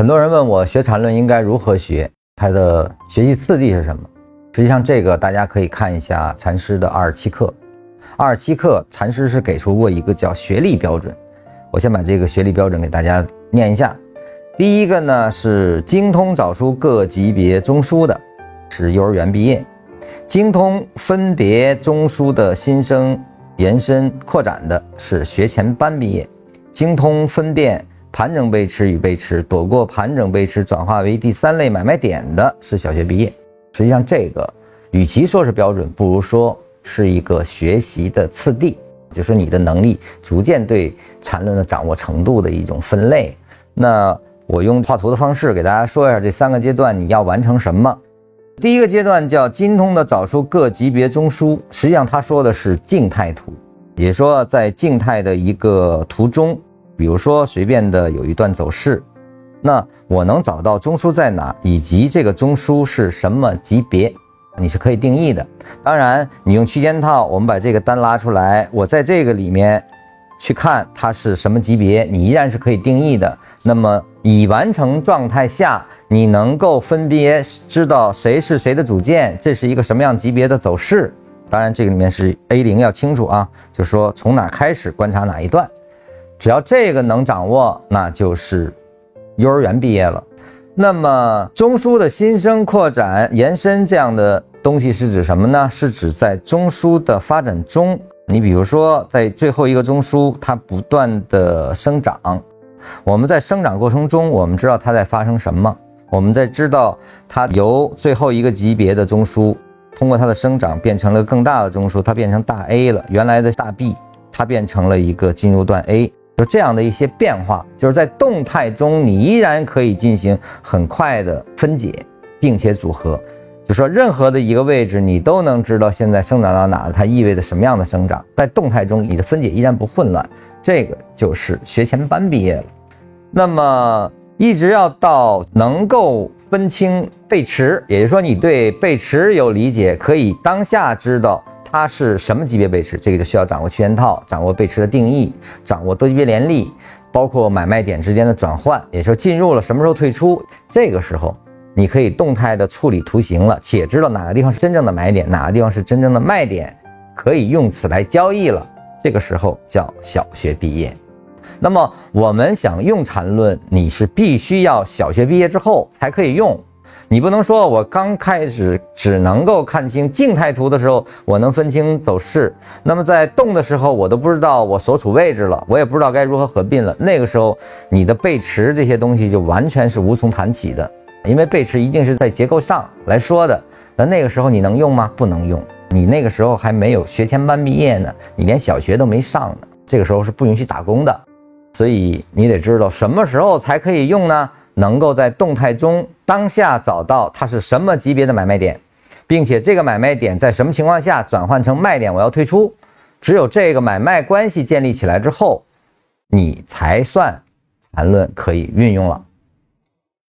很多人问我学禅论应该如何学，它的学习次第是什么？实际上，这个大家可以看一下禅师的二十七课。二十七课，禅师是给出过一个叫学历标准。我先把这个学历标准给大家念一下。第一个呢是精通找出各级别中枢的，是幼儿园毕业；精通分别中枢的新生延伸扩展的，是学前班毕业；精通分辨。盘整背驰与背驰，躲过盘整背驰，转化为第三类买卖点的是小学毕业。实际上，这个与其说是标准，不如说是一个学习的次第，就是你的能力逐渐对缠论的掌握程度的一种分类。那我用画图的方式给大家说一下这三个阶段你要完成什么。第一个阶段叫精通的找出各级别中枢，实际上他说的是静态图，也说在静态的一个图中。比如说，随便的有一段走势，那我能找到中枢在哪，以及这个中枢是什么级别，你是可以定义的。当然，你用区间套，我们把这个单拉出来，我在这个里面去看它是什么级别，你依然是可以定义的。那么已完成状态下，你能够分别知道谁是谁的主件，这是一个什么样级别的走势。当然，这个里面是 A 零要清楚啊，就说从哪开始观察哪一段。只要这个能掌握，那就是幼儿园毕业了。那么中枢的新生、扩展、延伸这样的东西是指什么呢？是指在中枢的发展中，你比如说在最后一个中枢，它不断的生长。我们在生长过程中，我们知道它在发生什么？我们在知道它由最后一个级别的中枢，通过它的生长变成了更大的中枢，它变成大 A 了。原来的大 B，它变成了一个进入段 A。就这样的一些变化，就是在动态中，你依然可以进行很快的分解，并且组合。就说任何的一个位置，你都能知道现在生长到哪了，它意味着什么样的生长。在动态中，你的分解依然不混乱，这个就是学前班毕业了。那么一直要到能够分清背驰，也就是说你对背驰有理解，可以当下知道。它是什么级别背驰？这个就需要掌握区间套，掌握背驰的定义，掌握多级别联立，包括买卖点之间的转换，也就进入了什么时候退出。这个时候，你可以动态的处理图形了，且知道哪个地方是真正的买点，哪个地方是真正的卖点，可以用此来交易了。这个时候叫小学毕业。那么我们想用缠论，你是必须要小学毕业之后才可以用。你不能说，我刚开始只能够看清静态图的时候，我能分清走势。那么在动的时候，我都不知道我所处位置了，我也不知道该如何合并了。那个时候，你的背驰这些东西就完全是无从谈起的，因为背驰一定是在结构上来说的。那那个时候你能用吗？不能用。你那个时候还没有学前班毕业呢，你连小学都没上呢。这个时候是不允许打工的，所以你得知道什么时候才可以用呢？能够在动态中当下找到它是什么级别的买卖点，并且这个买卖点在什么情况下转换成卖点，我要退出。只有这个买卖关系建立起来之后，你才算缠论可以运用了。